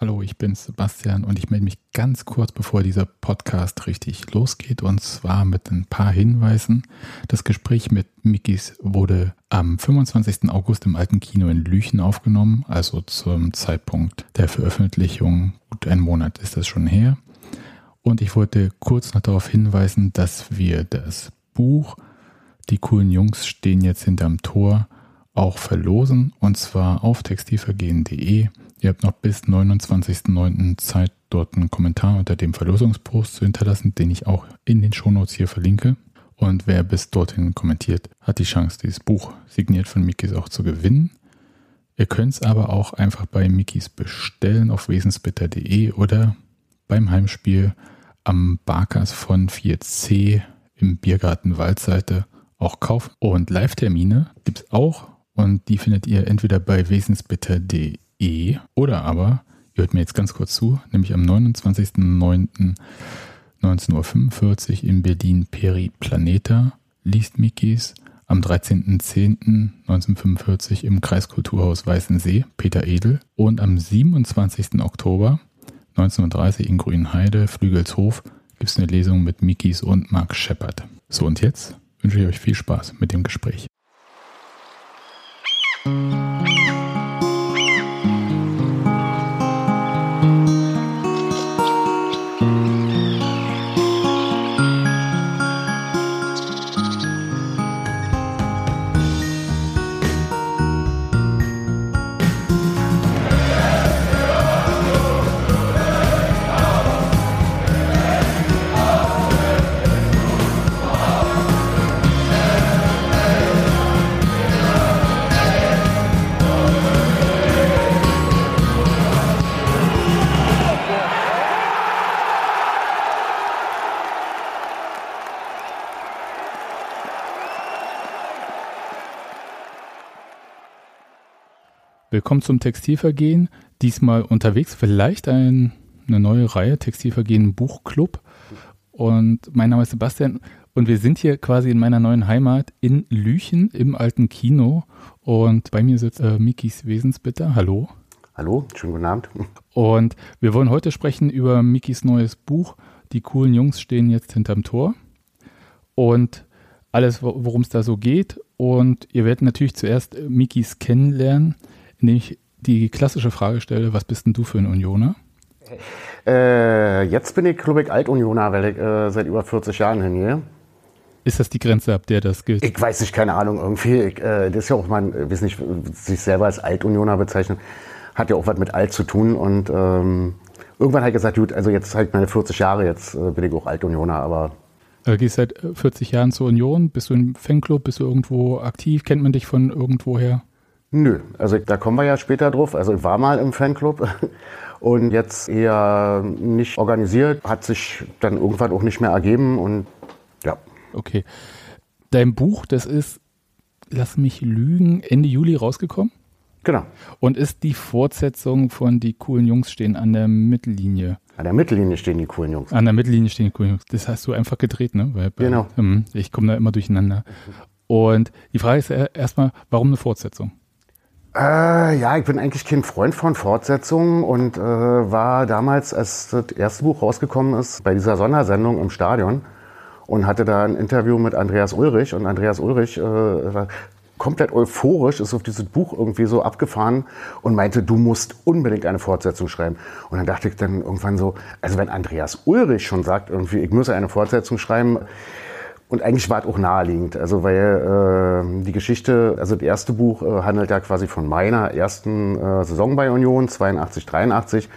Hallo, ich bin Sebastian und ich melde mich ganz kurz, bevor dieser Podcast richtig losgeht und zwar mit ein paar Hinweisen. Das Gespräch mit Mikis wurde am 25. August im Alten Kino in Lüchen aufgenommen, also zum Zeitpunkt der Veröffentlichung. Gut, ein Monat ist das schon her. Und ich wollte kurz noch darauf hinweisen, dass wir das Buch Die coolen Jungs stehen jetzt hinterm Tor auch verlosen und zwar auf textilvergehen.de Ihr habt noch bis 29.09. Zeit, dort einen Kommentar unter dem Verlosungspost zu hinterlassen, den ich auch in den Shownotes hier verlinke. Und wer bis dorthin kommentiert, hat die Chance, dieses Buch signiert von Mikis auch zu gewinnen. Ihr könnt es aber auch einfach bei Mikis bestellen auf wesensbitter.de oder beim Heimspiel am Barkas von 4C im Biergarten Waldseite auch kaufen. Und Live-Termine gibt es auch und die findet ihr entweder bei wesensbitter.de E oder aber, ihr hört mir jetzt ganz kurz zu, nämlich am 29.09.19.45 Uhr in Berlin Peri Planeta liest Mikis. Am 13.10.1945 im Kreiskulturhaus Weißensee Peter Edel und am 27. Oktober 1930 in Grünheide, Flügelshof, gibt es eine Lesung mit Mikis und Mark Shepard. So und jetzt wünsche ich euch viel Spaß mit dem Gespräch. Willkommen zum Textilvergehen. Diesmal unterwegs vielleicht ein, eine neue Reihe Textilvergehen Buchclub. Und mein Name ist Sebastian und wir sind hier quasi in meiner neuen Heimat in Lüchen im alten Kino. Und bei mir sitzt äh, Mikis Wesensbitter. Hallo. Hallo, schönen guten Abend. Und wir wollen heute sprechen über Mikis neues Buch. Die coolen Jungs stehen jetzt hinterm Tor. Und alles, worum es da so geht. Und ihr werdet natürlich zuerst Mikis kennenlernen indem ich die klassische Frage stelle, was bist denn du für ein Unioner? Äh, jetzt bin ich, ich, Altunioner, weil ich äh, seit über 40 Jahren hingehe. Ist das die Grenze, ab der das gilt? Ich weiß nicht, keine Ahnung. Irgendwie, ich, äh, das ist ja auch, man weiß nicht, sich selber als Altunioner bezeichnen, hat ja auch was mit alt zu tun. Und ähm, irgendwann habe ich gesagt, gut, also jetzt halt meine 40 Jahre, jetzt äh, bin ich auch Altunioner, aber Du gehst seit 40 Jahren zur Union, bist du im Fanclub, bist du irgendwo aktiv, kennt man dich von irgendwoher? Nö, also da kommen wir ja später drauf. Also ich war mal im Fanclub und jetzt eher nicht organisiert, hat sich dann irgendwann auch nicht mehr ergeben und ja. Okay. Dein Buch, das ist, lass mich lügen, Ende Juli rausgekommen? Genau. Und ist die Fortsetzung von Die coolen Jungs stehen an der Mittellinie. An der Mittellinie stehen die coolen Jungs. An der Mittellinie stehen die coolen Jungs. Das hast du einfach gedreht, ne? Weil, genau. Ähm, ich komme da immer durcheinander. Und die Frage ist erstmal, warum eine Fortsetzung? Äh, ja, ich bin eigentlich kein Freund von Fortsetzungen und äh, war damals, als das erste Buch rausgekommen ist, bei dieser Sondersendung im Stadion und hatte da ein Interview mit Andreas Ulrich und Andreas Ulrich äh, war komplett euphorisch, ist auf dieses Buch irgendwie so abgefahren und meinte, du musst unbedingt eine Fortsetzung schreiben. Und dann dachte ich dann irgendwann so, also wenn Andreas Ulrich schon sagt, irgendwie, ich muss eine Fortsetzung schreiben, und eigentlich war es auch naheliegend, also weil äh, die Geschichte, also das erste Buch äh, handelt ja quasi von meiner ersten äh, Saison bei Union, 82, 83.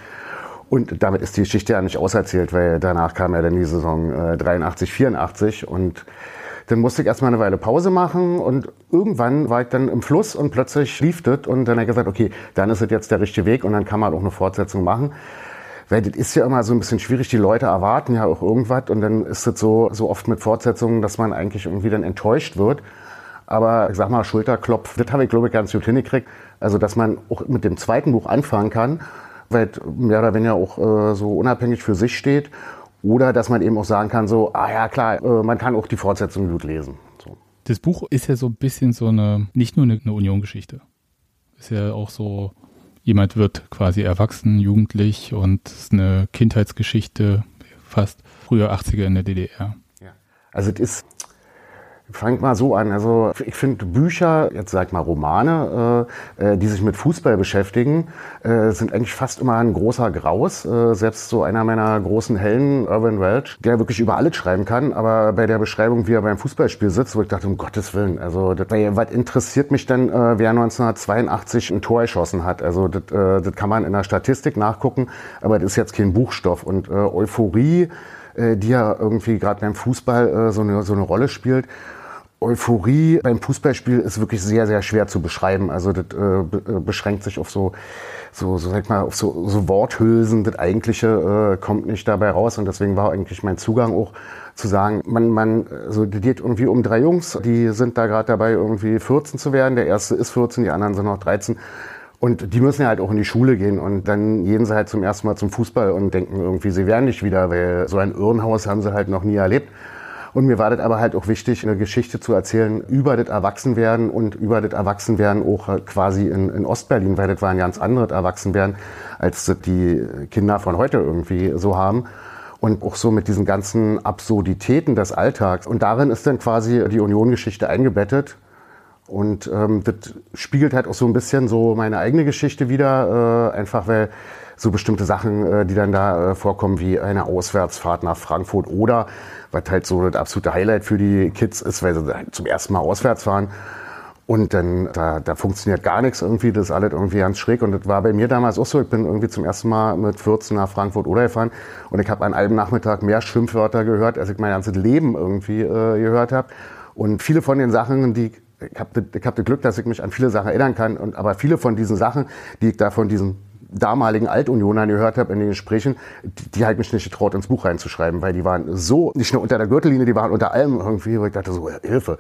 Und damit ist die Geschichte ja nicht auserzählt, weil danach kam ja dann die Saison äh, 83, 84 und dann musste ich erstmal eine Weile Pause machen. Und irgendwann war ich dann im Fluss und plötzlich lief das. Und dann habe ich gesagt, okay, dann ist es jetzt der richtige Weg. Und dann kann man auch eine Fortsetzung machen. Weil das ist ja immer so ein bisschen schwierig, die Leute erwarten ja auch irgendwas und dann ist es so, so oft mit Fortsetzungen, dass man eigentlich irgendwie dann enttäuscht wird. Aber ich sag mal, Schulterklopf, das habe ich glaube ich ganz gut hingekriegt. Also, dass man auch mit dem zweiten Buch anfangen kann, weil mehr oder weniger auch äh, so unabhängig für sich steht. Oder dass man eben auch sagen kann, so, ah ja klar, äh, man kann auch die Fortsetzung gut lesen. So. Das Buch ist ja so ein bisschen so eine, nicht nur eine, eine Union-Geschichte. Ist ja auch so jemand wird quasi erwachsen, jugendlich und es ist eine Kindheitsgeschichte, fast früher 80er in der DDR. Ja. Also es ist Fangt mal so an. Also ich finde Bücher, jetzt sag mal Romane, äh, äh, die sich mit Fußball beschäftigen, äh, sind eigentlich fast immer ein großer Graus. Äh, selbst so einer meiner großen Helden, Irvin Welch, der wirklich über alles schreiben kann, aber bei der Beschreibung, wie er beim Fußballspiel sitzt, wo ich dachte, um Gottes Willen, also das, was interessiert mich denn, äh, wer 1982 ein Tor geschossen hat? Also das, äh, das kann man in der Statistik nachgucken, aber das ist jetzt kein Buchstoff. Und äh, Euphorie, äh, die ja irgendwie gerade beim Fußball äh, so, eine, so eine Rolle spielt, Euphorie beim Fußballspiel ist wirklich sehr, sehr schwer zu beschreiben. Also das äh, äh, beschränkt sich auf so, so, so sag mal, auf so, so Worthülsen. Das Eigentliche äh, kommt nicht dabei raus. Und deswegen war eigentlich mein Zugang auch zu sagen, man, man, so, die geht irgendwie um drei Jungs, die sind da gerade dabei, irgendwie 14 zu werden. Der erste ist 14, die anderen sind noch 13. Und die müssen ja halt auch in die Schule gehen und dann gehen sie halt zum ersten Mal zum Fußball und denken irgendwie, sie werden nicht wieder, weil so ein Irrenhaus haben sie halt noch nie erlebt. Und mir war das aber halt auch wichtig, eine Geschichte zu erzählen über das Erwachsenwerden und über das Erwachsenwerden auch quasi in, in Ostberlin, weil das war ein ganz anderes Erwachsenwerden, als die Kinder von heute irgendwie so haben und auch so mit diesen ganzen Absurditäten des Alltags. Und darin ist dann quasi die Union-Geschichte eingebettet. Und ähm, das spiegelt halt auch so ein bisschen so meine eigene Geschichte wieder, äh, einfach weil so bestimmte Sachen, äh, die dann da äh, vorkommen, wie eine Auswärtsfahrt nach Frankfurt oder was halt so das absolute Highlight für die Kids ist, weil sie halt zum ersten Mal auswärts fahren. Und dann, da, da funktioniert gar nichts irgendwie, das ist alles irgendwie ganz schräg. Und das war bei mir damals auch so. Ich bin irgendwie zum ersten Mal mit 14 nach Frankfurt oder gefahren und ich habe an einem Nachmittag mehr Schimpfwörter gehört, als ich mein ganzes Leben irgendwie äh, gehört habe. Und viele von den Sachen, die ich habe ich hab das Glück, dass ich mich an viele Sachen erinnern kann. Und, aber viele von diesen Sachen, die ich da von diesen damaligen Altunionern gehört habe in den Gesprächen, die, halt mich nicht getraut, ins Buch reinzuschreiben, weil die waren so, nicht nur unter der Gürtellinie, die waren unter allem irgendwie, wo ich dachte so, Hilfe.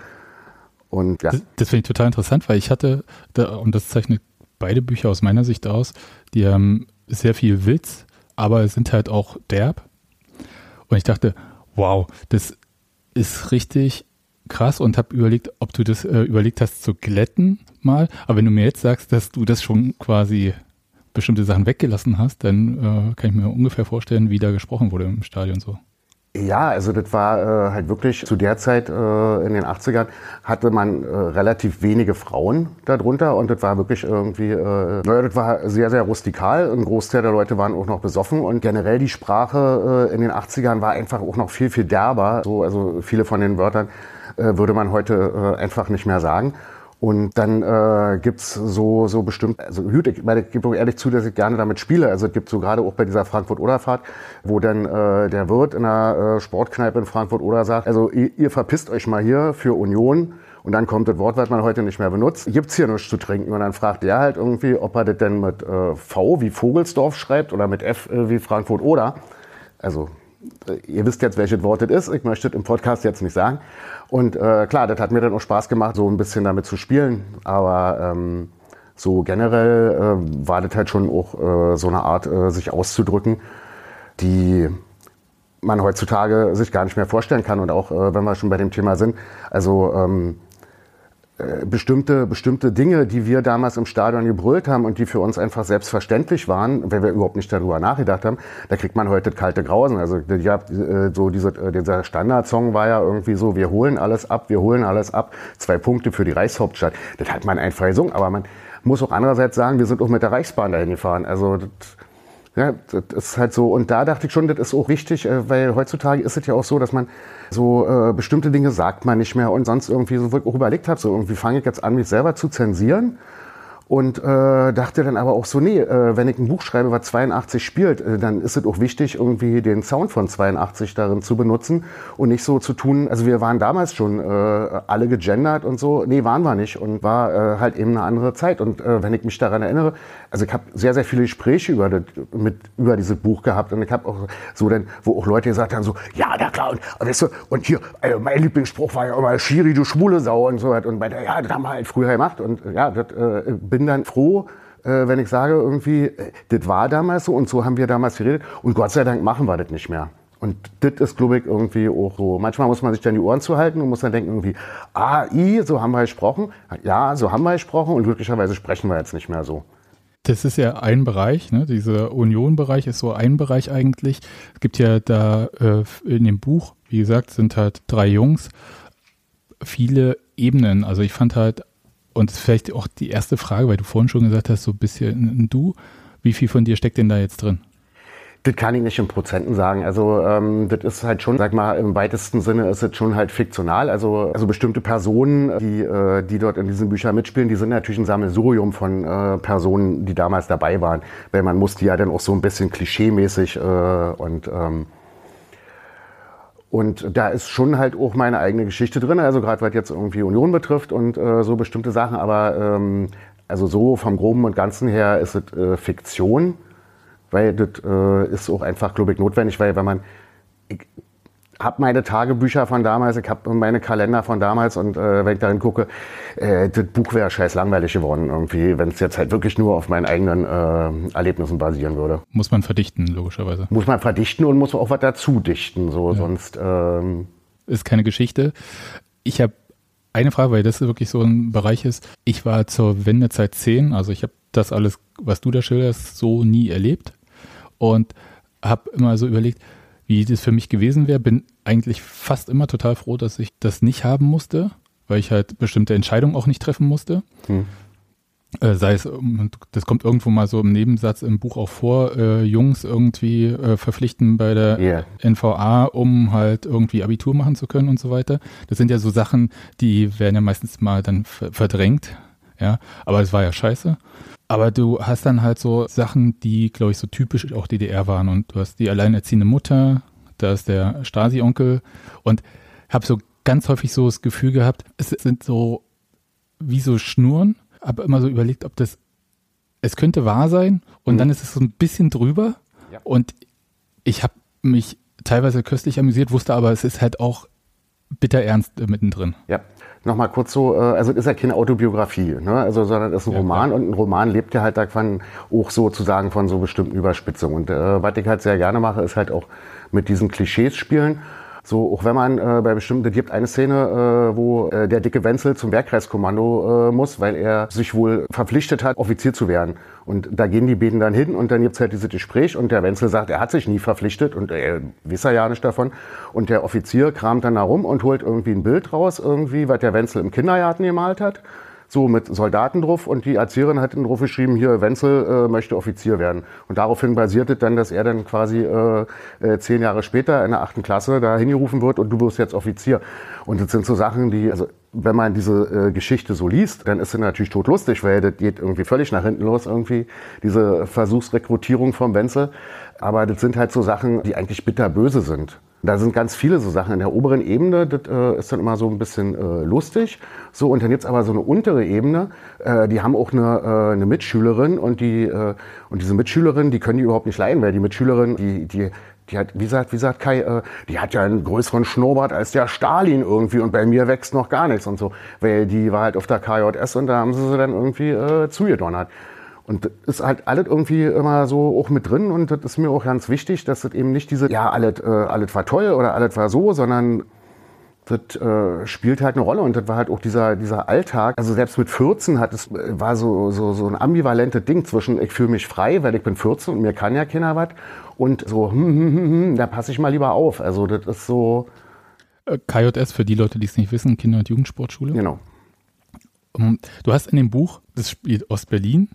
Und ja. Das, das finde ich total interessant, weil ich hatte, da, und das zeichnet beide Bücher aus meiner Sicht aus, die haben sehr viel Witz, aber sind halt auch derb. Und ich dachte, wow, das ist richtig krass und habe überlegt, ob du das äh, überlegt hast zu glätten mal. Aber wenn du mir jetzt sagst, dass du das schon quasi bestimmte Sachen weggelassen hast, dann äh, kann ich mir ungefähr vorstellen, wie da gesprochen wurde im Stadion so. Ja, also das war äh, halt wirklich zu der Zeit äh, in den 80ern hatte man äh, relativ wenige Frauen darunter und das war wirklich irgendwie, äh, naja, das war sehr, sehr rustikal. Ein Großteil der Leute waren auch noch besoffen und generell die Sprache äh, in den 80ern war einfach auch noch viel, viel derber. So, also viele von den Wörtern äh, würde man heute äh, einfach nicht mehr sagen. Und dann äh, gibt's so, so bestimmt, also gut, ich, meine, ich gebe ehrlich zu, dass ich gerne damit spiele. Also es gibt so gerade auch bei dieser Frankfurt-Oder-Fahrt, wo dann äh, der Wirt in der äh, Sportkneipe in Frankfurt-Oder sagt, also ihr, ihr verpisst euch mal hier für Union. Und dann kommt das Wort, was man heute nicht mehr benutzt. Gibt's hier nichts zu trinken? Und dann fragt der halt irgendwie, ob er das denn mit äh, V wie Vogelsdorf schreibt oder mit F äh, wie Frankfurt-Oder. Also äh, ihr wisst jetzt, welches Wort das ist. Ich möchte es im Podcast jetzt nicht sagen. Und äh, klar, das hat mir dann auch Spaß gemacht, so ein bisschen damit zu spielen. Aber ähm, so generell äh, war das halt schon auch äh, so eine Art, äh, sich auszudrücken, die man heutzutage sich gar nicht mehr vorstellen kann. Und auch, äh, wenn wir schon bei dem Thema sind, also ähm, äh, bestimmte, bestimmte Dinge, die wir damals im Stadion gebrüllt haben und die für uns einfach selbstverständlich waren, weil wir überhaupt nicht darüber nachgedacht haben, da kriegt man heute kalte Grausen. Also ja, äh, so diese, äh, dieser Standardsong war ja irgendwie so, wir holen alles ab, wir holen alles ab, zwei Punkte für die Reichshauptstadt. Das hat man einfach gesungen, aber man muss auch andererseits sagen, wir sind auch mit der Reichsbahn dahin gefahren. Also das, ja, das ist halt so. Und da dachte ich schon, das ist auch richtig, weil heutzutage ist es ja auch so, dass man so äh, bestimmte Dinge sagt man nicht mehr und sonst irgendwie so, wo ich auch überlegt habe, so irgendwie fange ich jetzt an, mich selber zu zensieren? Und äh, dachte dann aber auch so, nee, äh, wenn ich ein Buch schreibe, was 82 spielt, äh, dann ist es auch wichtig, irgendwie den Sound von 82 darin zu benutzen und nicht so zu tun, also wir waren damals schon äh, alle gegendert und so, nee, waren wir nicht und war äh, halt eben eine andere Zeit. Und äh, wenn ich mich daran erinnere, also ich habe sehr, sehr viele Gespräche über, das, mit, über dieses Buch gehabt und ich habe auch so dann, wo auch Leute gesagt haben, so, ja, na klar, und, weißt du, und hier, äh, mein Lieblingsspruch war ja immer, Schiri, du schwule Sau und so und bei der, ja, das haben wir halt früher gemacht und ja, das äh, bin bin dann froh, äh, wenn ich sage irgendwie, äh, das war damals so und so haben wir damals geredet und Gott sei Dank machen wir das nicht mehr. Und das ist, glaube ich, irgendwie auch so. Manchmal muss man sich dann die Ohren zuhalten und muss dann denken irgendwie, ah, i, so haben wir gesprochen. Ja, so haben wir gesprochen und glücklicherweise sprechen wir jetzt nicht mehr so. Das ist ja ein Bereich, ne? dieser Union-Bereich ist so ein Bereich eigentlich. Es gibt ja da äh, in dem Buch, wie gesagt, sind halt drei Jungs, viele Ebenen. Also ich fand halt, und vielleicht auch die erste Frage, weil du vorhin schon gesagt hast, so ein bisschen du, wie viel von dir steckt denn da jetzt drin? Das kann ich nicht in Prozenten sagen. Also ähm, das ist halt schon, sag mal, im weitesten Sinne ist es schon halt fiktional. Also, also bestimmte Personen, die, äh, die dort in diesen Büchern mitspielen, die sind natürlich ein Sammelsurium von äh, Personen, die damals dabei waren. Weil man muss die ja dann auch so ein bisschen klischeemäßig äh, und ähm, und da ist schon halt auch meine eigene Geschichte drin, also gerade was jetzt irgendwie Union betrifft und äh, so bestimmte Sachen. Aber ähm, also so vom Groben und Ganzen her ist es äh, Fiktion weil das äh, ist auch einfach, glaube ich, notwendig, weil wenn man, ich habe meine Tagebücher von damals, ich habe meine Kalender von damals und äh, wenn ich darin gucke, äh, das Buch wäre scheiß langweilig geworden irgendwie, wenn es jetzt halt wirklich nur auf meinen eigenen äh, Erlebnissen basieren würde. Muss man verdichten, logischerweise. Muss man verdichten und muss auch was dazu dichten, so ja. sonst. Ähm ist keine Geschichte. Ich habe eine Frage, weil das wirklich so ein Bereich ist. Ich war zur Wendezeit 10, also ich habe das alles, was du da schilderst, so nie erlebt und habe immer so überlegt, wie das für mich gewesen wäre. Bin eigentlich fast immer total froh, dass ich das nicht haben musste, weil ich halt bestimmte Entscheidungen auch nicht treffen musste. Hm. Äh, sei es, das kommt irgendwo mal so im Nebensatz im Buch auch vor, äh, Jungs irgendwie äh, verpflichten bei der yeah. NVA, um halt irgendwie Abitur machen zu können und so weiter. Das sind ja so Sachen, die werden ja meistens mal dann verdrängt. Ja, aber es war ja scheiße. Aber du hast dann halt so Sachen, die, glaube ich, so typisch auch DDR waren. Und du hast die alleinerziehende Mutter, da ist der Stasi-Onkel. Und habe so ganz häufig so das Gefühl gehabt, es sind so wie so Schnurren. Aber immer so überlegt, ob das, es könnte wahr sein. Und mhm. dann ist es so ein bisschen drüber. Ja. Und ich habe mich teilweise köstlich amüsiert, wusste aber, es ist halt auch bitter ernst mittendrin. Ja, nochmal kurz so, äh, also es ist ja keine Autobiografie, ne? also, sondern es ist ein ja, Roman klar. und ein Roman lebt ja halt davon auch sozusagen von so bestimmten Überspitzungen. Und äh, was ich halt sehr gerne mache, ist halt auch mit diesen Klischees spielen so, auch wenn man äh, bei bestimmten, es gibt eine Szene, äh, wo äh, der dicke Wenzel zum Werkkreiskommando äh, muss, weil er sich wohl verpflichtet hat, Offizier zu werden. Und da gehen die beiden dann hin und dann gibt's halt dieses Gespräch und der Wenzel sagt, er hat sich nie verpflichtet und er weiß ja nicht davon. Und der Offizier kramt dann herum und holt irgendwie ein Bild raus, irgendwie, was der Wenzel im Kindergarten gemalt hat so mit Soldaten drauf und die Erzieherin hat dann drauf geschrieben, hier Wenzel äh, möchte Offizier werden. Und daraufhin basierte dann, dass er dann quasi äh, äh, zehn Jahre später in der achten Klasse da hingerufen wird und du wirst jetzt Offizier. Und das sind so Sachen, die, also wenn man diese äh, Geschichte so liest, dann ist sie natürlich totlustig, weil das geht irgendwie völlig nach hinten los, irgendwie, diese Versuchsrekrutierung vom Wenzel. Aber das sind halt so Sachen, die eigentlich bitterböse sind. Da sind ganz viele so Sachen. In der oberen Ebene, das äh, ist dann immer so ein bisschen äh, lustig. So, und dann gibt's aber so eine untere Ebene, äh, die haben auch eine, äh, eine Mitschülerin und die äh, und diese Mitschülerin, die können die überhaupt nicht leiden, weil die Mitschülerin, die, die, die hat, wie sagt, wie sagt Kai, äh, die hat ja einen größeren Schnurrbart als der Stalin irgendwie und bei mir wächst noch gar nichts und so. Weil die war halt auf der KJS und da haben sie sie dann irgendwie äh, zugedonnert. Und das ist halt alles irgendwie immer so auch mit drin und das ist mir auch ganz wichtig, dass das eben nicht diese, ja, alles, äh, alles war toll oder alles war so, sondern das äh, spielt halt eine Rolle und das war halt auch dieser, dieser Alltag. Also selbst mit 14 hat es, war so, so, so ein ambivalentes Ding zwischen ich fühle mich frei, weil ich bin 14 und mir kann ja keiner was und so, hm, hm, hm, hm, da passe ich mal lieber auf. Also das ist so. Äh, KJS für die Leute, die es nicht wissen, Kinder- und Jugendsportschule. Genau. Du hast in dem Buch, das spielt Ostberlin,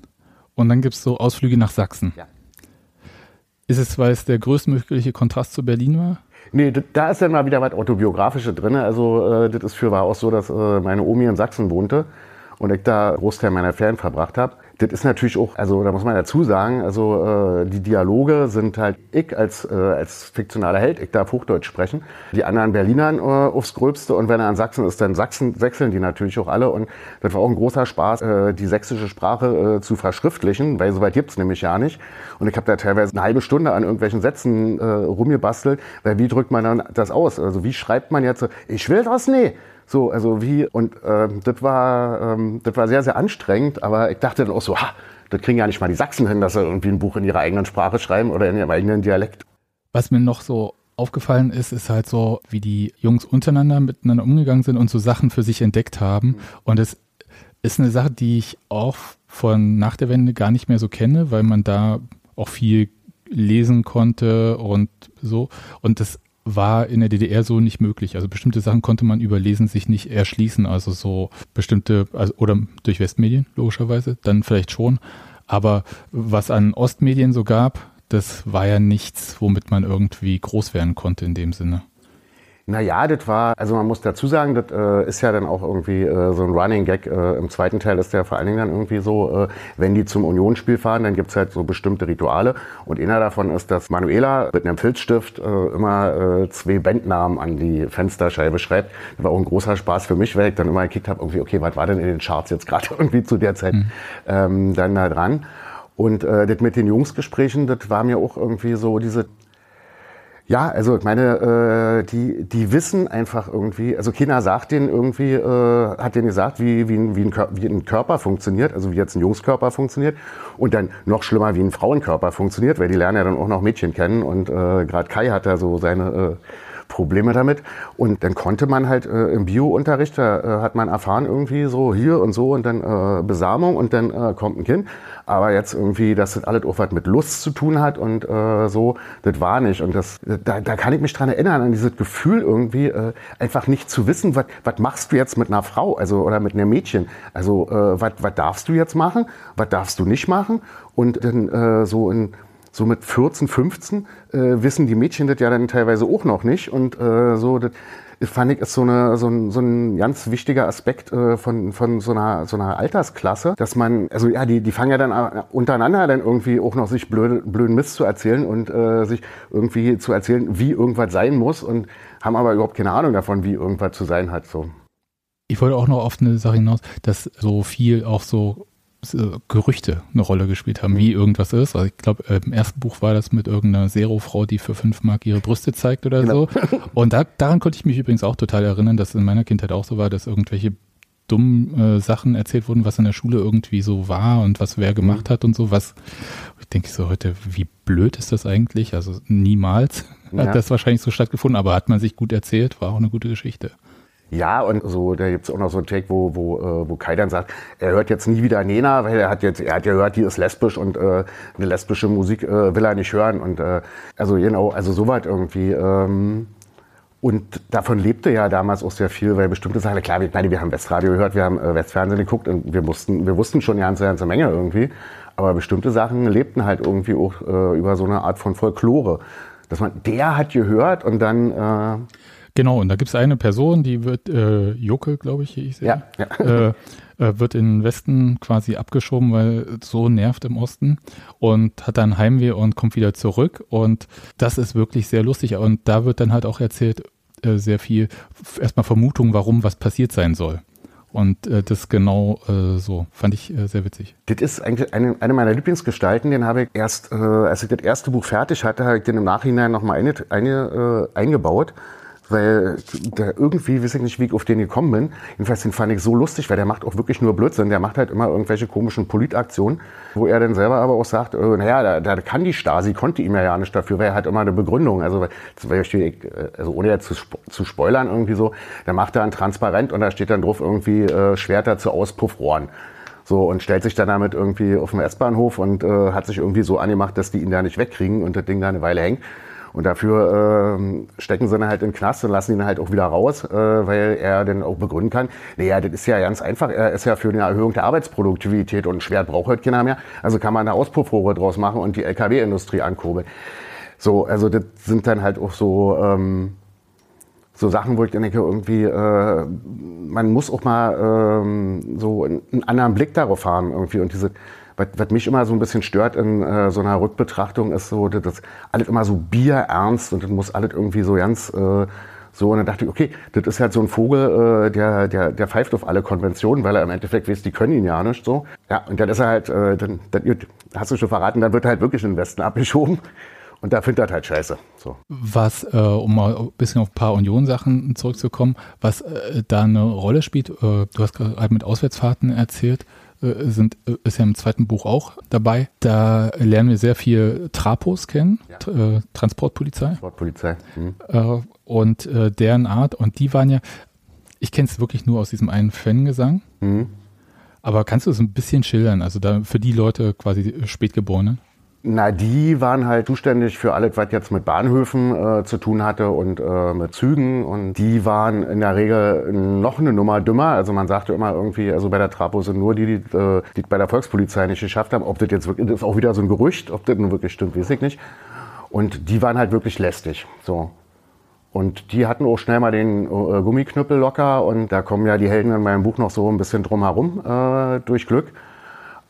und dann gibt es so Ausflüge nach Sachsen. Ja. Ist es, weil es der größtmögliche Kontrast zu Berlin war? Nee, da ist dann mal wieder was Autobiografische drin. Also äh, das ist für war auch so, dass äh, meine Omi in Sachsen wohnte und ich da Großteil meiner Ferien verbracht habe. Das ist natürlich auch, also da muss man dazu sagen, also äh, die Dialoge sind halt ich als, äh, als fiktionaler Held, ich darf Hochdeutsch sprechen, die anderen Berlinern äh, aufs Gröbste. Und wenn er in Sachsen ist, dann Sachsen wechseln die natürlich auch alle. Und das war auch ein großer Spaß, äh, die sächsische Sprache äh, zu verschriftlichen, weil soweit gibt's nämlich ja nicht. Und ich habe da teilweise eine halbe Stunde an irgendwelchen Sätzen äh, rumgebastelt, weil wie drückt man dann das aus? Also wie schreibt man jetzt, ich will das nie, so, also wie, und ähm, das war, ähm, das war sehr, sehr anstrengend, aber ich dachte dann auch so, ha, das kriegen ja nicht mal die Sachsen hin, dass sie irgendwie ein Buch in ihrer eigenen Sprache schreiben oder in ihrem eigenen Dialekt. Was mir noch so aufgefallen ist, ist halt so, wie die Jungs untereinander miteinander umgegangen sind und so Sachen für sich entdeckt haben. Mhm. Und es ist eine Sache, die ich auch von nach der Wende gar nicht mehr so kenne, weil man da auch viel lesen konnte und so. Und das war in der DDR so nicht möglich. Also bestimmte Sachen konnte man über Lesen sich nicht erschließen. Also so bestimmte, also, oder durch Westmedien logischerweise, dann vielleicht schon. Aber was an Ostmedien so gab, das war ja nichts, womit man irgendwie groß werden konnte in dem Sinne. Naja, das war, also man muss dazu sagen, das äh, ist ja dann auch irgendwie äh, so ein Running Gag. Äh, Im zweiten Teil ist der vor allen Dingen dann irgendwie so, äh, wenn die zum Unionsspiel fahren, dann gibt's halt so bestimmte Rituale. Und einer davon ist, dass Manuela mit einem Filzstift äh, immer äh, zwei Bandnamen an die Fensterscheibe schreibt. Das war auch ein großer Spaß für mich, weil ich dann immer gekickt habe, irgendwie, okay, was war denn in den Charts jetzt gerade irgendwie zu der Zeit mhm. ähm, dann da dran. Und äh, das mit den Jungsgesprächen, das war mir auch irgendwie so diese ja, also ich meine, äh, die, die wissen einfach irgendwie, also keiner sagt denen irgendwie, äh, hat denen gesagt, wie, wie, ein, wie, ein, wie ein Körper funktioniert, also wie jetzt ein Jungskörper funktioniert und dann noch schlimmer, wie ein Frauenkörper funktioniert, weil die lernen ja dann auch noch Mädchen kennen und äh, gerade Kai hat da so seine äh, Probleme damit. Und dann konnte man halt äh, im Bio-Unterricht, da äh, hat man erfahren irgendwie so hier und so und dann äh, Besamung und dann äh, kommt ein Kind. Aber jetzt irgendwie, dass das alles auch was mit Lust zu tun hat und äh, so, das war nicht. Und das, da, da kann ich mich dran erinnern, an dieses Gefühl irgendwie, äh, einfach nicht zu wissen, was, machst du jetzt mit einer Frau, also oder mit einem Mädchen. Also äh, was, was darfst du jetzt machen, was darfst du nicht machen. Und dann äh, so in so mit 14, 15 äh, wissen die Mädchen das ja dann teilweise auch noch nicht. Und äh, so, das fand ich ist so, eine, so, ein, so ein ganz wichtiger Aspekt äh, von, von so, einer, so einer Altersklasse, dass man, also ja, die, die fangen ja dann äh, untereinander dann irgendwie auch noch sich blöde, blöden Mist zu erzählen und äh, sich irgendwie zu erzählen, wie irgendwas sein muss und haben aber überhaupt keine Ahnung davon, wie irgendwas zu sein hat. So. Ich wollte auch noch auf eine Sache hinaus, dass so viel auch so Gerüchte eine Rolle gespielt haben, wie irgendwas ist. Also ich glaube, äh, im ersten Buch war das mit irgendeiner Zero-Frau, die für fünf Mark ihre Brüste zeigt oder genau. so. Und da, daran konnte ich mich übrigens auch total erinnern, dass in meiner Kindheit auch so war, dass irgendwelche dummen äh, Sachen erzählt wurden, was in der Schule irgendwie so war und was wer gemacht mhm. hat und so. Was ich denke so heute, wie blöd ist das eigentlich? Also niemals ja. hat das wahrscheinlich so stattgefunden, aber hat man sich gut erzählt, war auch eine gute Geschichte. Ja, und so, da gibt's auch noch so einen Take, wo, wo, äh, wo Kai dann sagt, er hört jetzt nie wieder Nena, weil er hat jetzt, er hat ja gehört, die ist lesbisch und äh, eine lesbische Musik äh, will er nicht hören. Und äh, also genau, also soweit irgendwie. Ähm, und davon lebte ja damals auch sehr viel, weil bestimmte Sachen, klar, ich meine, wir haben Westradio gehört, wir haben äh, Westfernsehen geguckt und wir wussten, wir wussten schon eine ganze, ganze Menge irgendwie. Aber bestimmte Sachen lebten halt irgendwie auch äh, über so eine Art von Folklore. Dass man, der hat gehört und dann äh, Genau, und da gibt es eine Person, die wird, äh, Jucke, glaube ich, hieß ja, ja. Äh, äh, wird in den Westen quasi abgeschoben, weil so nervt im Osten und hat dann Heimweh und kommt wieder zurück. Und das ist wirklich sehr lustig. Und da wird dann halt auch erzählt, äh, sehr viel, erstmal Vermutung, warum was passiert sein soll. Und äh, das genau äh, so fand ich äh, sehr witzig. Das ist eigentlich eine, eine meiner Lieblingsgestalten. Den habe ich erst, äh, als ich das erste Buch fertig hatte, habe ich den im Nachhinein nochmal eine, eine, äh, eingebaut weil der irgendwie, weiß ich nicht, wie ich auf den gekommen bin. Jedenfalls den fand ich so lustig, weil der macht auch wirklich nur Blödsinn. Der macht halt immer irgendwelche komischen Politaktionen, wo er dann selber aber auch sagt, äh, naja, da, da kann die Stasi, konnte ihm ja ja nicht dafür, weil er hat immer eine Begründung. Also, zum Beispiel, also ohne jetzt zu, zu spoilern irgendwie so, da macht er ein Transparent und da steht dann drauf irgendwie äh, Schwerter zu Auspuffrohren. So, und stellt sich dann damit irgendwie auf dem S-Bahnhof und äh, hat sich irgendwie so angemacht, dass die ihn da nicht wegkriegen und das Ding da eine Weile hängt. Und dafür äh, stecken sie ihn halt in den Knast und lassen ihn halt auch wieder raus, äh, weil er dann auch begründen kann, naja, das ist ja ganz einfach, er ist ja für eine Erhöhung der Arbeitsproduktivität und Schwert braucht heute keiner mehr. Also kann man eine Auspuffrohre draus machen und die LKW-Industrie ankurbeln. So, also das sind dann halt auch so... Ähm, so Sachen, wo ich denke, irgendwie, äh, man muss auch mal ähm, so einen anderen Blick darauf haben irgendwie und diese was, was mich immer so ein bisschen stört in äh, so einer Rückbetrachtung ist so, dass das alles immer so bierernst und das muss alles irgendwie so ganz äh, so, und dann dachte ich, okay, das ist halt so ein Vogel, äh, der, der, der pfeift auf alle Konventionen, weil er im Endeffekt weiß, die können ihn ja nicht so. Ja, und dann ist er halt, äh, dann, dann hast du schon verraten, dann wird er halt wirklich in den Westen abgeschoben. Und da findet er halt scheiße. So. Was, äh, um mal ein bisschen auf ein paar Union-Sachen zurückzukommen, was äh, da eine Rolle spielt, äh, du hast gerade mit Auswärtsfahrten erzählt, äh, sind, äh, ist ja im zweiten Buch auch dabei. Da lernen wir sehr viel Trapos kennen, ja. äh, Transportpolizei. Transportpolizei. Mhm. Und deren Art. Und die waren ja, ich kenne es wirklich nur aus diesem einen Fangesang. Mhm. Aber kannst du es ein bisschen schildern? Also da für die Leute quasi Spätgeborene? Na, die waren halt zuständig für alles, was jetzt mit Bahnhöfen äh, zu tun hatte und äh, mit Zügen. Und die waren in der Regel noch eine Nummer dümmer. Also man sagte immer irgendwie, also bei der Trapo sind nur die, die, äh, die bei der Volkspolizei nicht geschafft haben. Ob das jetzt wirklich, das ist auch wieder so ein Gerücht, ob das nun wirklich stimmt, weiß ich nicht. Und die waren halt wirklich lästig. So. Und die hatten auch schnell mal den äh, Gummiknüppel locker und da kommen ja die Helden in meinem Buch noch so ein bisschen drum herum äh, durch Glück.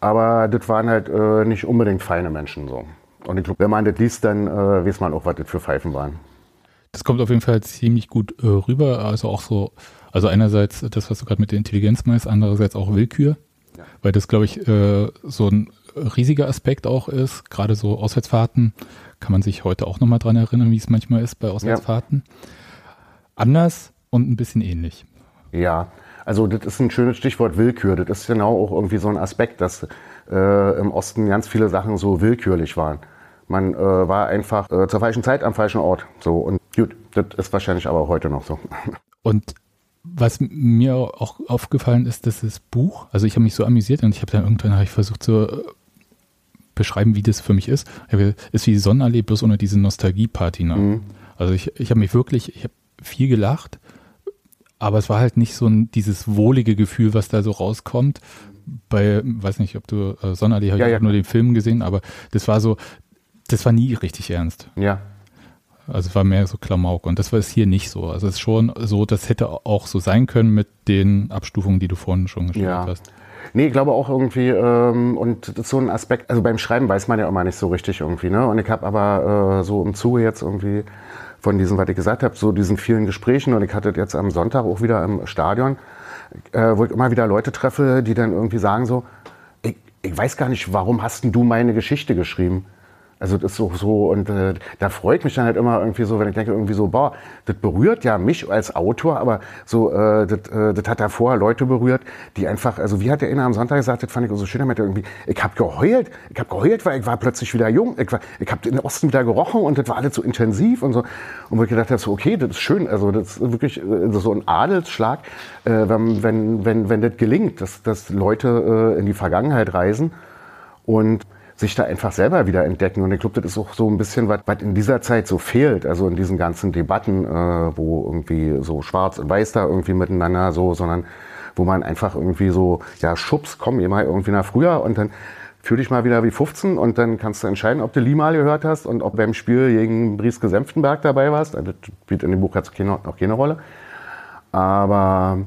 Aber das waren halt äh, nicht unbedingt feine Menschen so. Und ich glaube, wenn man das liest, dann äh, weiß man auch, was das für Pfeifen waren. Das kommt auf jeden Fall ziemlich gut äh, rüber. Also auch so, also einerseits das, was du gerade mit der Intelligenz meinst, andererseits auch Willkür. Ja. Weil das, glaube ich, äh, so ein riesiger Aspekt auch ist. Gerade so Auswärtsfahrten kann man sich heute auch nochmal dran erinnern, wie es manchmal ist bei Auswärtsfahrten. Ja. Anders und ein bisschen ähnlich. Ja, also das ist ein schönes Stichwort Willkür. Das ist genau auch irgendwie so ein Aspekt, dass äh, im Osten ganz viele Sachen so willkürlich waren. Man äh, war einfach äh, zur falschen Zeit am falschen Ort. So und gut, das ist wahrscheinlich aber heute noch so. Und was mir auch aufgefallen ist, dass das Buch, also ich habe mich so amüsiert und ich habe dann irgendwann hab ich versucht zu äh, beschreiben, wie das für mich ist. Ist wie Sonnenallee, bloß ohne diese Nostalgie-Party. Ne? Mhm. Also ich, ich habe mich wirklich, ich habe viel gelacht aber es war halt nicht so ein, dieses wohlige Gefühl, was da so rauskommt. Bei, weiß nicht, ob du äh, habe ja, ich ja. nur den Film gesehen, aber das war so, das war nie richtig ernst. Ja. Also es war mehr so Klamauk und das war es hier nicht so. Also es ist schon so, das hätte auch so sein können mit den Abstufungen, die du vorhin schon geschildert ja. hast. Nee, ich glaube auch irgendwie, ähm, und so ein Aspekt, also beim Schreiben weiß man ja immer nicht so richtig irgendwie, ne? Und ich habe aber äh, so im Zuge jetzt irgendwie von diesen, was ich gesagt habe, so diesen vielen Gesprächen und ich hatte jetzt am Sonntag auch wieder im Stadion, äh, wo ich immer wieder Leute treffe, die dann irgendwie sagen so, ich, ich weiß gar nicht, warum hast denn du meine Geschichte geschrieben? Also das ist so, so und äh, da freut mich dann halt immer irgendwie so, wenn ich denke irgendwie so, boah, das berührt ja mich als Autor, aber so, äh, das, äh, das hat da vorher Leute berührt, die einfach, also wie hat der Inner am Sonntag gesagt, das fand ich so schön, damit irgendwie, ich habe geheult, ich habe geheult, weil ich war plötzlich wieder jung, ich, war, ich habe den Osten wieder gerochen und das war alles so intensiv und so. Und wo ich gedacht habe, so, okay, das ist schön, also das ist wirklich äh, so ein Adelsschlag, äh, wenn, wenn, wenn, wenn das gelingt, dass, dass Leute äh, in die Vergangenheit reisen. Und sich da einfach selber wieder entdecken. Und ich glaube, das ist auch so ein bisschen, was, in dieser Zeit so fehlt. Also in diesen ganzen Debatten, äh, wo irgendwie so schwarz und weiß da irgendwie miteinander so, sondern wo man einfach irgendwie so, ja, Schubs, komm, ihr mal irgendwie nach früher und dann fühl dich mal wieder wie 15 und dann kannst du entscheiden, ob du Lee mal gehört hast und ob beim Spiel gegen Brieske Senftenberg dabei warst. Also, das spielt in dem Buch jetzt keine, noch keine Rolle. Aber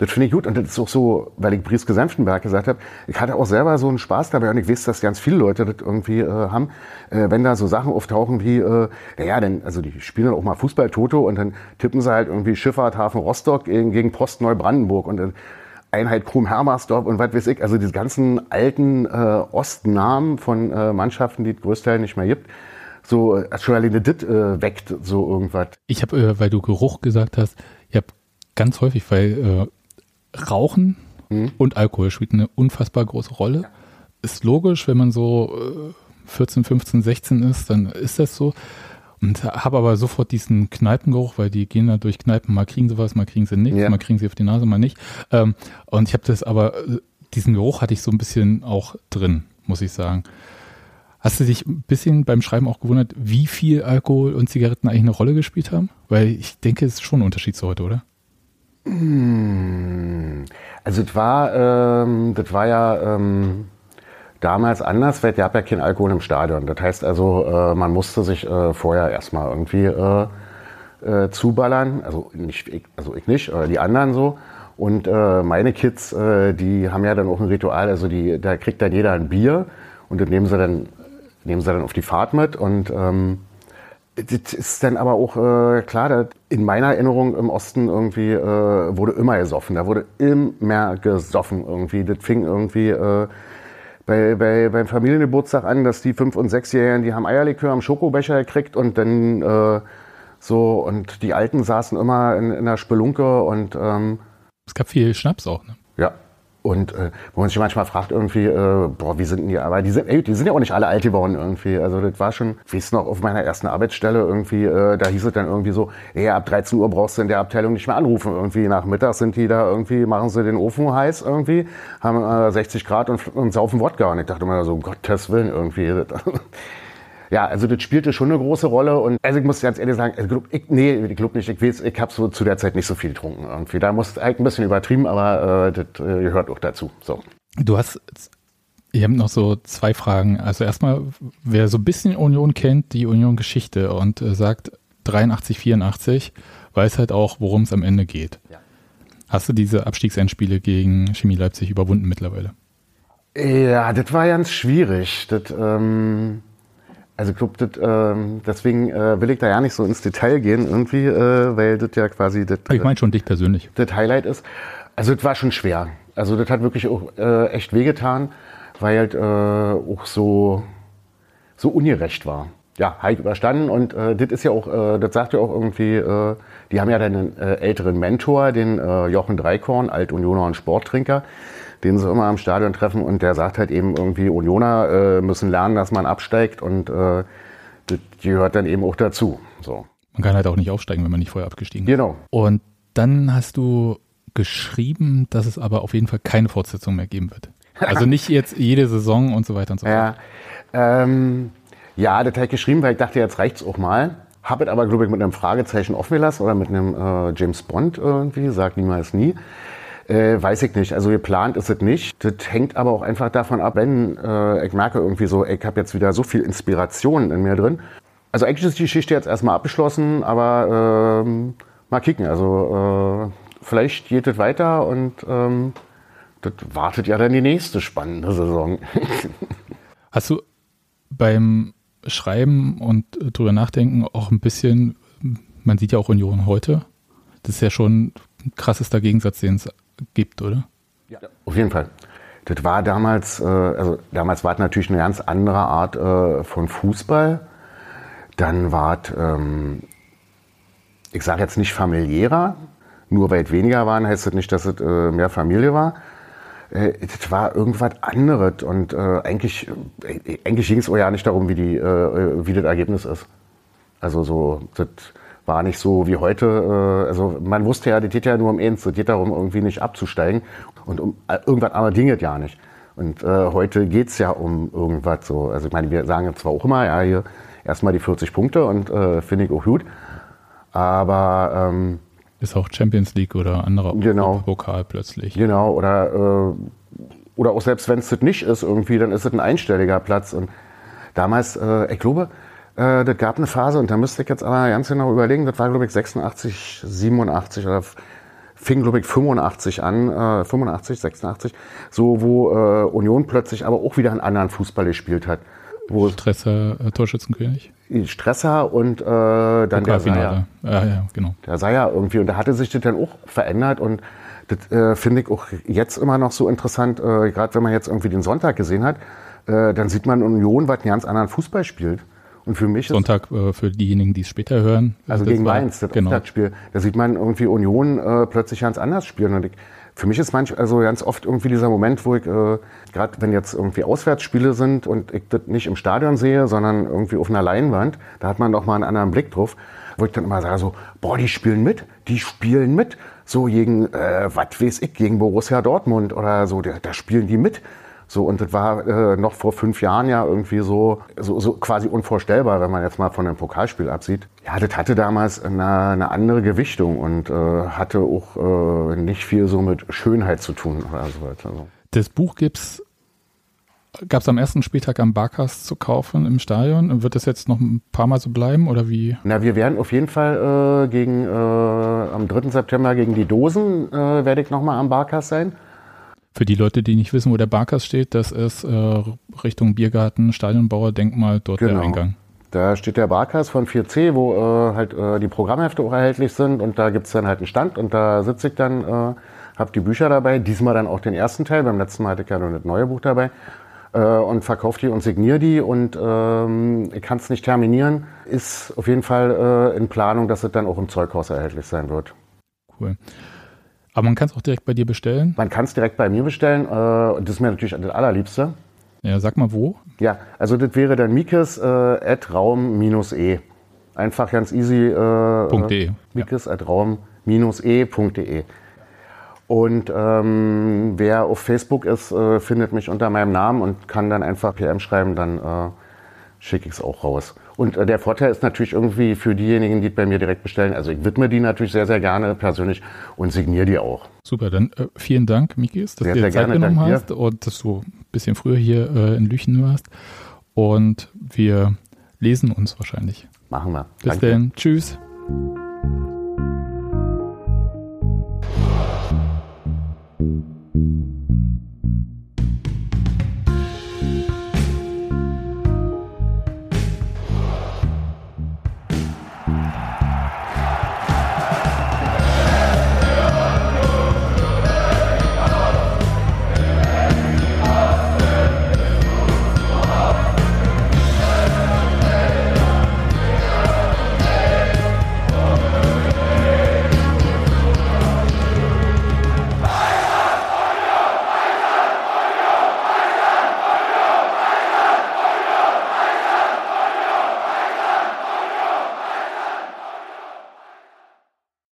das finde ich gut. Und das ist auch so, weil ich Brieske Senftenberg gesagt habe, ich hatte auch selber so einen Spaß dabei und ich weiß, dass ganz viele Leute das irgendwie äh, haben, äh, wenn da so Sachen auftauchen wie, äh, naja, denn, also die spielen dann auch mal Fußball-Toto und dann tippen sie halt irgendwie Schifffahrt Hafen Rostock gegen, gegen Post Neubrandenburg und dann Einheit Krum Hermersdorf und was weiß ich, also diese ganzen alten äh, Ostnamen von äh, Mannschaften, die es größtenteils nicht mehr gibt so äh, alleine das äh, weckt so irgendwas. Ich habe, äh, weil du Geruch gesagt hast, ich habe ganz häufig, weil äh, Rauchen mhm. und Alkohol spielt eine unfassbar große Rolle. Ist logisch, wenn man so 14, 15, 16 ist, dann ist das so. Und habe aber sofort diesen Kneipengeruch, weil die gehen da durch Kneipen, mal kriegen sie was, mal kriegen sie nichts, ja. mal kriegen sie auf die Nase, mal nicht. Ähm, und ich habe das aber, diesen Geruch hatte ich so ein bisschen auch drin, muss ich sagen. Hast du dich ein bisschen beim Schreiben auch gewundert, wie viel Alkohol und Zigaretten eigentlich eine Rolle gespielt haben? Weil ich denke, es ist schon ein Unterschied zu heute, oder? Hm. Also das war, ähm, das war ja ähm, damals anders, weil es gab ja kein Alkohol im Stadion. Das heißt also, äh, man musste sich äh, vorher erstmal irgendwie äh, äh, zuballern. Also nicht, ich, also ich nicht, oder die anderen so. Und äh, meine Kids, äh, die haben ja dann auch ein Ritual, also die, da kriegt dann jeder ein Bier und das nehmen sie dann, nehmen sie dann auf die Fahrt mit und ähm, das ist dann aber auch äh, klar, in meiner Erinnerung im Osten irgendwie äh, wurde immer gesoffen. Da wurde immer gesoffen irgendwie. Das fing irgendwie äh, bei, bei, beim Familiengeburtstag an, dass die Fünf- und Sechsjährigen, die haben Eierlikör am Schokobecher gekriegt und dann äh, so, und die Alten saßen immer in, in der Spelunke und ähm, Es gab viel Schnaps auch, ne? Ja. Und äh, wo man sich manchmal fragt irgendwie, äh, boah, wie sind denn die, aber die sind, ey, die sind ja auch nicht alle alt geworden irgendwie. Also das war schon, wie es noch auf meiner ersten Arbeitsstelle irgendwie, äh, da hieß es dann irgendwie so, ey, ab 13 Uhr brauchst du in der Abteilung nicht mehr anrufen. Irgendwie nachmittags sind die da irgendwie, machen sie den Ofen heiß irgendwie, haben äh, 60 Grad und, und saufen Wodka. Und ich dachte immer so, um Gottes Willen irgendwie. ja, also das spielte schon eine große Rolle. Und also ich muss ganz ehrlich sagen, also ich, nee, ich glaube nicht, ich weiß, ich habe so zu der Zeit nicht so viel getrunken irgendwie. Da muss halt ein bisschen übertrieben, aber äh, das äh, gehört auch dazu. So. Du hast, ich habe noch so zwei Fragen. Also erstmal, wer so ein bisschen Union kennt, die Union-Geschichte und äh, sagt 83, 84, weiß halt auch, worum es am Ende geht. Ja. Hast du diese Abstiegsendspiele gegen Chemie Leipzig überwunden mittlerweile? Ja, das war ganz schwierig. Das, ähm also ich glaube, äh, deswegen äh, will ich da ja nicht so ins Detail gehen irgendwie, äh, weil das ja quasi das. Ich meine schon dich persönlich. Das Highlight ist. Also das war schon schwer. Also das hat wirklich auch äh, echt wehgetan, weil halt äh, auch so so ungerecht war. Ja, halt überstanden und äh, das ist ja auch, äh, das sagt ja auch irgendwie, äh, die haben ja dann einen äh, älteren Mentor, den äh, Jochen Dreikorn, Alt-Unioner und Sporttrinker den sie immer am Stadion treffen und der sagt halt eben irgendwie, Unioner äh, müssen lernen, dass man absteigt und äh, das gehört dann eben auch dazu. So. Man kann halt auch nicht aufsteigen, wenn man nicht vorher abgestiegen ist. Genau. Und dann hast du geschrieben, dass es aber auf jeden Fall keine Fortsetzung mehr geben wird. Also nicht jetzt jede Saison und so weiter und so fort. Ja, ähm, ja das habe ich geschrieben, weil ich dachte, jetzt reicht es auch mal. Habe es aber, glaube ich, mit einem Fragezeichen offen gelassen oder mit einem äh, James Bond irgendwie, sag niemals nie. Äh, weiß ich nicht. Also geplant ist es nicht. Das hängt aber auch einfach davon ab, wenn äh, ich merke irgendwie so, ich habe jetzt wieder so viel Inspiration in mir drin. Also eigentlich ist die Geschichte jetzt erstmal abgeschlossen, aber ähm, mal kicken. Also äh, vielleicht geht es weiter und ähm, das wartet ja dann die nächste spannende Saison. Hast du beim Schreiben und drüber nachdenken auch ein bisschen, man sieht ja auch Union heute, das ist ja schon ein krassester Gegensatz, den es gibt, oder? Ja, auf jeden Fall. Das war damals, äh, also damals war es natürlich eine ganz andere Art äh, von Fußball. Dann war es, ähm, ich sage jetzt nicht familiärer, nur weil es weniger waren, heißt das nicht, dass es äh, mehr Familie war. Das war irgendwas anderes und eigentlich, eigentlich ging es ja nicht darum, wie, die, wie das Ergebnis ist. Also so, das war nicht so wie heute. Äh, also man wusste ja, das geht ja nur um eins, es geht darum, irgendwie nicht abzusteigen. Und um äh, irgendwas anderes ging es ja nicht. Und äh, heute geht es ja um irgendwas so. Also ich meine, wir sagen zwar auch immer, ja, hier erstmal die 40 Punkte und äh, finde ich auch gut. Aber ähm, ist auch Champions League oder anderer genau, Pokal plötzlich. Genau, oder, äh, oder auch selbst wenn es das nicht ist irgendwie, dann ist es ein einstelliger Platz. Und damals, äh, ich glaube, äh, das gab eine Phase, und da müsste ich jetzt aber ganz genau überlegen, das war, glaube ich, 86, 87 oder fing, glaube ich, 85 an, äh, 85, 86, so wo äh, Union plötzlich aber auch wieder einen anderen Fußball gespielt hat. Wo Stresser, äh, Torschützenkönig? Stresser und äh, dann der Seier. Ja, ja, genau. Der Seier irgendwie. Und da hatte sich das dann auch verändert und das äh, finde ich auch jetzt immer noch so interessant, äh, gerade wenn man jetzt irgendwie den Sonntag gesehen hat, äh, dann sieht man Union, was einen ganz anderen Fußball spielt. Und für mich Sonntag äh, für diejenigen, die es später hören. Also gegen war, Mainz, das genau. Spiel. Da sieht man irgendwie Union äh, plötzlich ganz anders spielen. Und ich, für mich ist manchmal also ganz oft irgendwie dieser Moment, wo ich, äh, gerade wenn jetzt irgendwie Auswärtsspiele sind und ich das nicht im Stadion sehe, sondern irgendwie auf einer Leinwand, da hat man doch mal einen anderen Blick drauf, wo ich dann immer sage so, boah, die spielen mit, die spielen mit. So gegen, äh, was weiß ich, gegen Borussia Dortmund oder so, da, da spielen die mit. So, und das war äh, noch vor fünf Jahren ja irgendwie so, so, so quasi unvorstellbar, wenn man jetzt mal von dem Pokalspiel absieht. Ja, das hatte damals eine, eine andere Gewichtung und äh, hatte auch äh, nicht viel so mit Schönheit zu tun oder so weiter. Also. Das Buch gibt's Gab es am ersten Spieltag am Barkas zu kaufen im Stadion? Wird das jetzt noch ein paar Mal so bleiben oder wie? Na, wir werden auf jeden Fall äh, gegen, äh, am 3. September gegen die Dosen äh, werde ich nochmal am Barkas sein. Für die Leute, die nicht wissen, wo der Barkas steht, das ist äh, Richtung Biergarten, Stadionbauer, Denkmal, dort genau. der Eingang. Da steht der Barkas von 4C, wo äh, halt äh, die Programmhefte auch erhältlich sind und da gibt es dann halt einen Stand und da sitze ich dann, äh, habe die Bücher dabei, diesmal dann auch den ersten Teil, beim letzten Mal hatte ich ja nur das neue Buch dabei äh, und verkaufe die und signiere die und ähm, ich kann es nicht terminieren, ist auf jeden Fall äh, in Planung, dass es dann auch im Zeughaus erhältlich sein wird. Cool. Aber man kann es auch direkt bei dir bestellen? Man kann es direkt bei mir bestellen. Äh, das ist mir natürlich das Allerliebste. Ja, sag mal wo. Ja, also das wäre dann Mikes äh, at Raum-E. Einfach ganz easy. Äh, .de. Mikes ja. at Raum-E.de. Und ähm, wer auf Facebook ist, äh, findet mich unter meinem Namen und kann dann einfach PM schreiben, dann äh, schicke ich es auch raus. Und äh, der Vorteil ist natürlich irgendwie für diejenigen, die bei mir direkt bestellen, also ich widme die natürlich sehr, sehr gerne persönlich und signiere die auch. Super, dann äh, vielen Dank, Mikis, dass sehr, du dir Zeit genommen hast und dass du ein bisschen früher hier äh, in Lüchen warst. Und wir lesen uns wahrscheinlich. Machen wir. Bis dann. Tschüss.